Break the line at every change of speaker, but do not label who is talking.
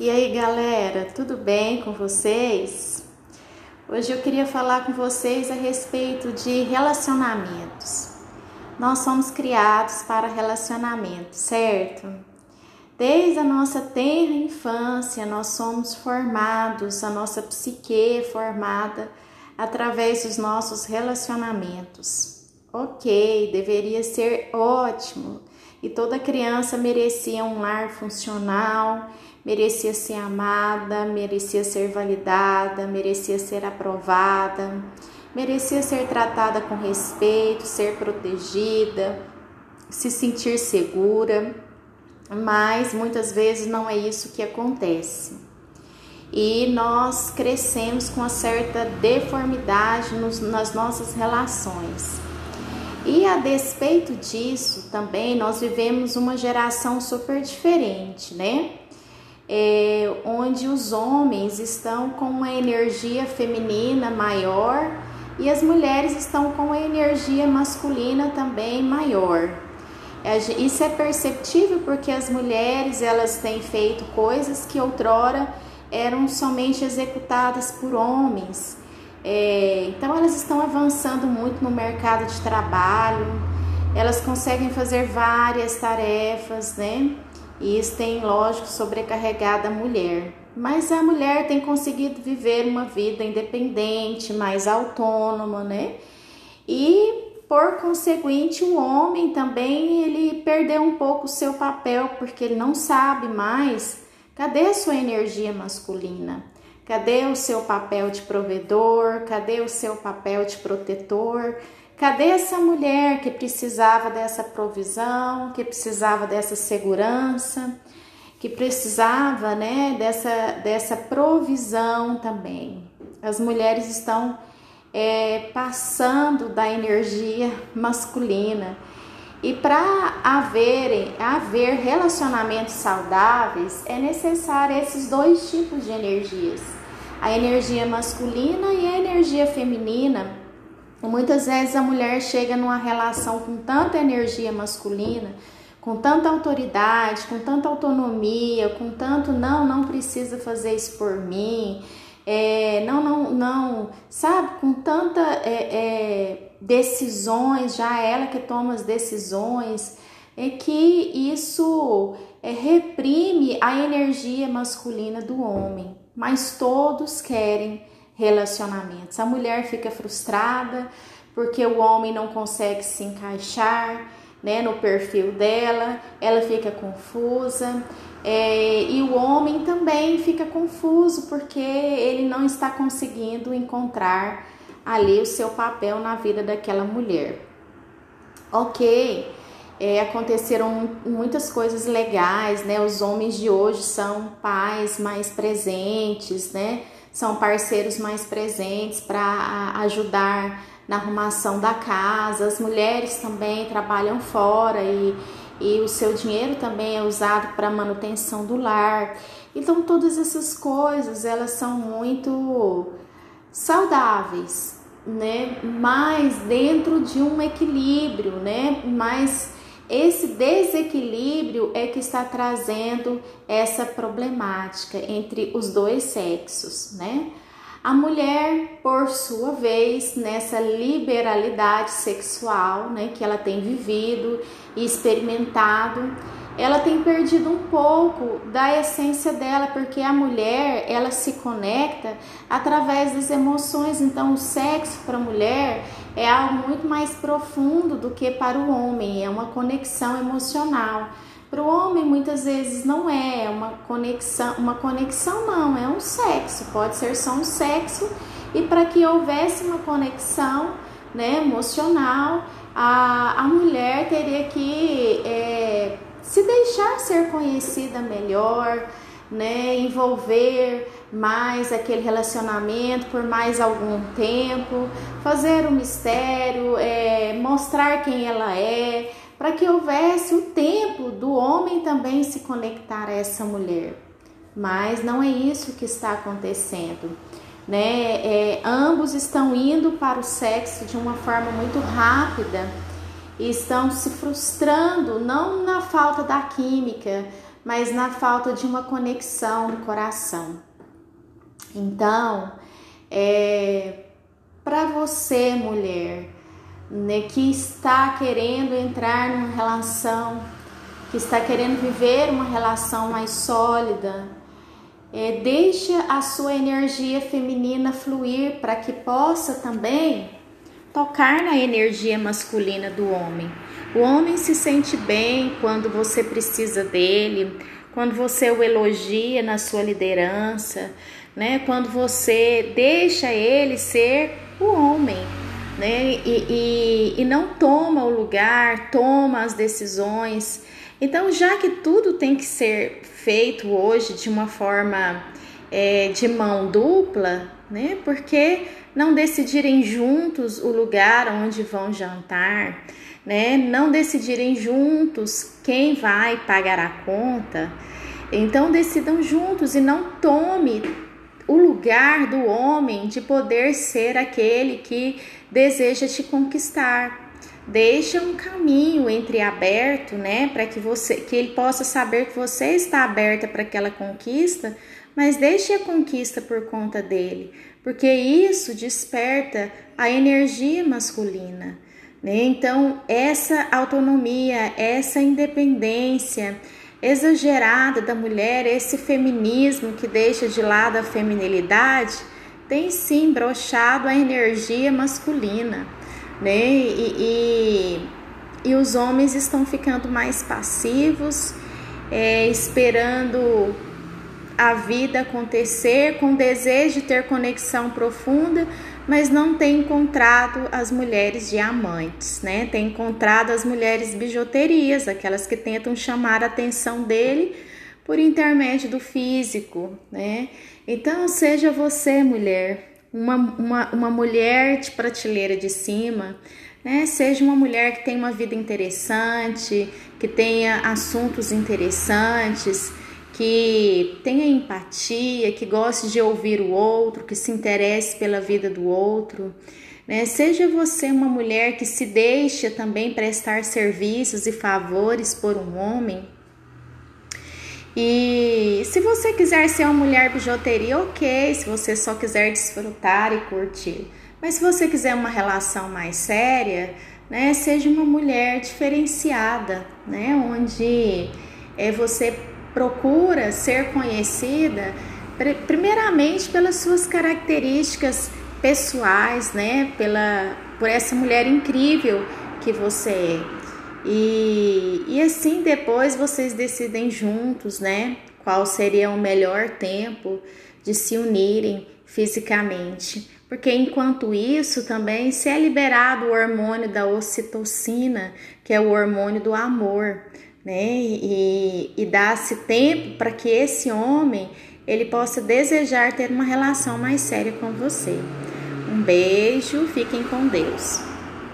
E aí, galera, tudo bem com vocês? Hoje eu queria falar com vocês a respeito de relacionamentos. Nós somos criados para relacionamento, certo? Desde a nossa tenra infância, nós somos formados, a nossa psique é formada através dos nossos relacionamentos. Ok, deveria ser ótimo e toda criança merecia um lar funcional, merecia ser amada, merecia ser validada, merecia ser aprovada, merecia ser tratada com respeito, ser protegida, se sentir segura, mas muitas vezes não é isso que acontece. E nós crescemos com uma certa deformidade nos, nas nossas relações. E a despeito disso, também nós vivemos uma geração super diferente, né? É, onde os homens estão com uma energia feminina maior e as mulheres estão com uma energia masculina também maior. Isso é perceptível porque as mulheres elas têm feito coisas que outrora eram somente executadas por homens é, então elas estão avançando muito no mercado de trabalho, elas conseguem fazer várias tarefas, né? E isso tem, lógico, sobrecarregado a mulher. Mas a mulher tem conseguido viver uma vida independente, mais autônoma, né? E por conseguinte, o homem também ele perdeu um pouco o seu papel, porque ele não sabe mais cadê a sua energia masculina. Cadê o seu papel de provedor? Cadê o seu papel de protetor? Cadê essa mulher que precisava dessa provisão, que precisava dessa segurança, que precisava, né, dessa, dessa provisão também? As mulheres estão é, passando da energia masculina. E para haver, haver relacionamentos saudáveis, é necessário esses dois tipos de energias a energia masculina e a energia feminina. Muitas vezes a mulher chega numa relação com tanta energia masculina, com tanta autoridade, com tanta autonomia, com tanto não, não precisa fazer isso por mim, é, não, não, não, sabe, com tanta é, é, decisões, já ela que toma as decisões, é que isso é, reprime a energia masculina do homem. Mas todos querem relacionamentos. A mulher fica frustrada porque o homem não consegue se encaixar né, no perfil dela, ela fica confusa. É, e o homem também fica confuso porque ele não está conseguindo encontrar ali o seu papel na vida daquela mulher. Ok, é, aconteceram muitas coisas legais, né? Os homens de hoje são pais mais presentes, né? São parceiros mais presentes para ajudar na arrumação da casa. As mulheres também trabalham fora e, e o seu dinheiro também é usado para manutenção do lar. Então todas essas coisas elas são muito saudáveis, né? Mas dentro de um equilíbrio, né? Mais esse desequilíbrio é que está trazendo essa problemática entre os dois sexos, né? A mulher, por sua vez, nessa liberalidade sexual, né, que ela tem vivido e experimentado, ela tem perdido um pouco da essência dela, porque a mulher, ela se conecta através das emoções, então o sexo para a mulher é algo muito mais profundo do que para o homem, é uma conexão emocional. Para o homem muitas vezes não é uma conexão, uma conexão não, é um sexo, pode ser só um sexo. E para que houvesse uma conexão né, emocional, a, a mulher teria que é, deixar ser conhecida melhor, né, envolver mais aquele relacionamento por mais algum tempo, fazer o um mistério, é, mostrar quem ela é, para que houvesse o tempo do homem também se conectar a essa mulher. Mas não é isso que está acontecendo. Né? É, ambos estão indo para o sexo de uma forma muito rápida estão se frustrando, não na falta da química, mas na falta de uma conexão no coração. Então, é, para você, mulher, né, que está querendo entrar numa relação, que está querendo viver uma relação mais sólida, é, deixe a sua energia feminina fluir para que possa também tocar na energia masculina do homem. O homem se sente bem quando você precisa dele, quando você o elogia na sua liderança, né? Quando você deixa ele ser o homem, né? E, e, e não toma o lugar, toma as decisões. Então, já que tudo tem que ser feito hoje de uma forma é, de mão dupla, né? Porque não decidirem juntos o lugar onde vão jantar, né? Não decidirem juntos quem vai pagar a conta. Então decidam juntos e não tome o lugar do homem de poder ser aquele que deseja te conquistar. Deixa um caminho entre aberto, né, para que você que ele possa saber que você está aberta para aquela conquista, mas deixe a conquista por conta dele, porque isso desperta a energia masculina. Né? Então, essa autonomia, essa independência, exagerada da mulher, esse feminismo que deixa de lado a feminilidade, tem sim brochado a energia masculina, né? E, e, e os homens estão ficando mais passivos, é, esperando a vida acontecer com desejo de ter conexão profunda, mas não tem encontrado as mulheres diamantes, né? Tem encontrado as mulheres bijuterias, aquelas que tentam chamar a atenção dele por intermédio do físico, né? Então, seja você, mulher, uma, uma, uma mulher de prateleira de cima, né? Seja uma mulher que tem uma vida interessante, que tenha assuntos interessantes, que tenha empatia, que goste de ouvir o outro, que se interesse pela vida do outro. Né? Seja você uma mulher que se deixa também prestar serviços e favores por um homem. E se você quiser ser uma mulher bijuteria, ok. Se você só quiser desfrutar e curtir. Mas se você quiser uma relação mais séria, né, seja uma mulher diferenciada, né, onde é, você procura ser conhecida primeiramente pelas suas características pessoais, né? Pela por essa mulher incrível que você é. E, e assim depois vocês decidem juntos, né? Qual seria o melhor tempo de se unirem fisicamente. Porque enquanto isso também se é liberado o hormônio da ocitocina, que é o hormônio do amor né? E, e dá-se tempo para que esse homem ele possa desejar ter uma relação mais séria com você. Um beijo, fiquem com Deus.